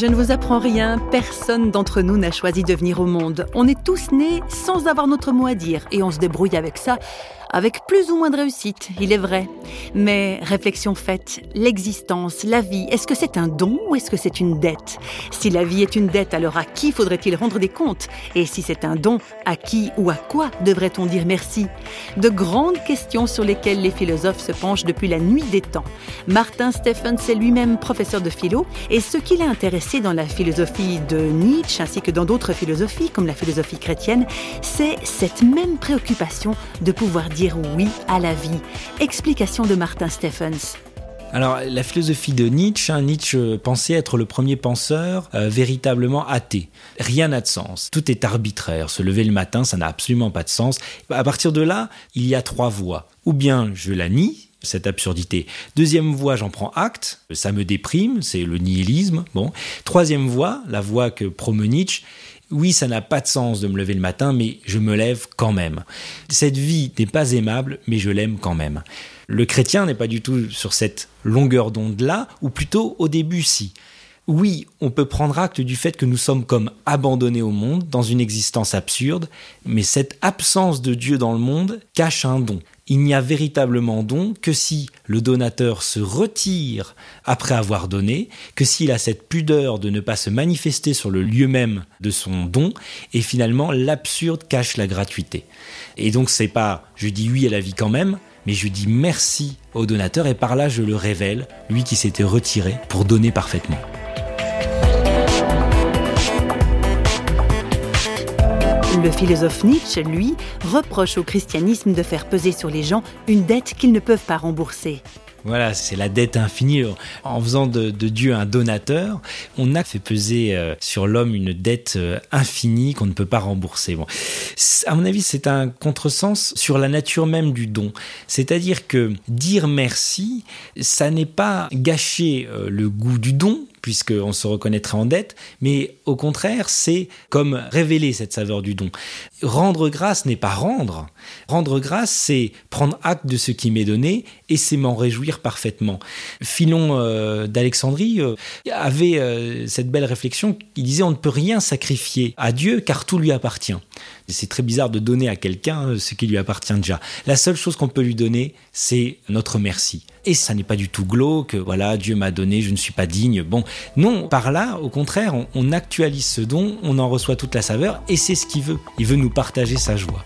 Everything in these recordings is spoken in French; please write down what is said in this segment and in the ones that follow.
Je ne vous apprends rien, personne d'entre nous n'a choisi de venir au monde. On est tous nés sans avoir notre mot à dire et on se débrouille avec ça avec plus ou moins de réussite, il est vrai. Mais réflexion faite, l'existence, la vie, est-ce que c'est un don ou est-ce que c'est une dette? Si la vie est une dette, alors à qui faudrait-il rendre des comptes? Et si c'est un don, à qui ou à quoi devrait-on dire merci? De grandes questions sur lesquelles les philosophes se penchent depuis la nuit des temps. Martin Stephens est lui-même professeur de philo et ce qui l'a intéressé dans la philosophie de Nietzsche ainsi que dans d'autres philosophies comme la philosophie chrétienne, c'est cette même préoccupation de pouvoir dire dire oui à la vie. Explication de Martin Stephens. Alors, la philosophie de Nietzsche, hein, Nietzsche pensait être le premier penseur euh, véritablement athée. Rien n'a de sens. Tout est arbitraire. Se lever le matin, ça n'a absolument pas de sens. À partir de là, il y a trois voies. Ou bien je la nie, cette absurdité. Deuxième voie, j'en prends acte, ça me déprime, c'est le nihilisme. Bon. Troisième voie, la voie que promeut Nietzsche, oui, ça n'a pas de sens de me lever le matin, mais je me lève quand même. Cette vie n'est pas aimable, mais je l'aime quand même. Le chrétien n'est pas du tout sur cette longueur d'onde-là, ou plutôt au début si. Oui, on peut prendre acte du fait que nous sommes comme abandonnés au monde, dans une existence absurde, mais cette absence de Dieu dans le monde cache un don il n'y a véritablement don que si le donateur se retire après avoir donné, que s'il a cette pudeur de ne pas se manifester sur le lieu même de son don, et finalement l'absurde cache la gratuité. Et donc c'est pas je dis oui à la vie quand même, mais je dis merci au donateur et par là je le révèle, lui qui s'était retiré pour donner parfaitement. Le philosophe Nietzsche, lui, reproche au christianisme de faire peser sur les gens une dette qu'ils ne peuvent pas rembourser. Voilà, c'est la dette infinie. En faisant de, Dieu un donateur, on a fait peser euh, sur l'homme une dette euh, infinie qu'on ne peut pas rembourser. À mon avis, c'est un contresens sur la nature même du don. C'est-à-dire que dire merci, ça n'est pas gâcher euh, le goût du don, puisqu'on se reconnaîtrait en dette, mais au contraire, c'est comme révéler cette saveur du don. Rendre grâce n'est pas rendre. Rendre grâce, c'est prendre acte de ce qui m'est donné et c'est m'en réjouir parfaitement. Philon euh, d'Alexandrie euh, avait euh, cette belle réflexion, il disait on ne peut rien sacrifier à Dieu car tout lui appartient. C'est très bizarre de donner à quelqu'un ce qui lui appartient déjà. La seule chose qu'on peut lui donner, c'est notre merci. Et ça n'est pas du tout glauque, voilà, Dieu m'a donné, je ne suis pas digne. Bon, non, par là, au contraire, on actualise ce don, on en reçoit toute la saveur et c'est ce qu'il veut. Il veut nous partager sa joie.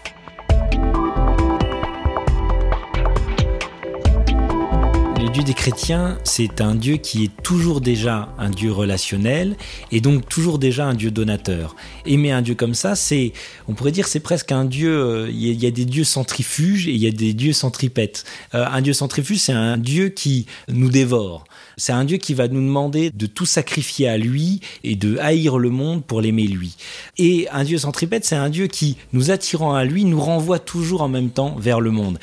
Dieu des chrétiens, c'est un Dieu qui est toujours déjà un Dieu relationnel et donc toujours déjà un Dieu donateur. Aimer un Dieu comme ça, c'est, on pourrait dire, c'est presque un Dieu. Euh, il y, a des dieux centrifuges et il y a des dieux centripettes. Euh, un Dieu centrifuge, c'est un Dieu qui nous dévore. C'est un Dieu qui va nous demander de tout sacrifier à lui et de haïr le monde pour l'aimer lui. Et un Dieu centripète, c'est un Dieu qui, nous attirant à lui, nous renvoie toujours en même temps vers le monde.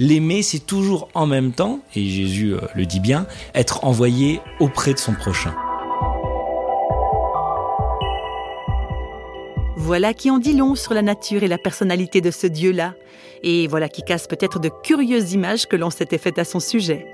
L'aimer, c'est toujours en même temps, et Jésus euh, le dit bien, être envoyé auprès de son prochain. Voilà qui en dit long sur la nature et la personnalité de ce Dieu-là, et voilà qui casse peut-être de curieuses images que l'on s'était faites à son sujet.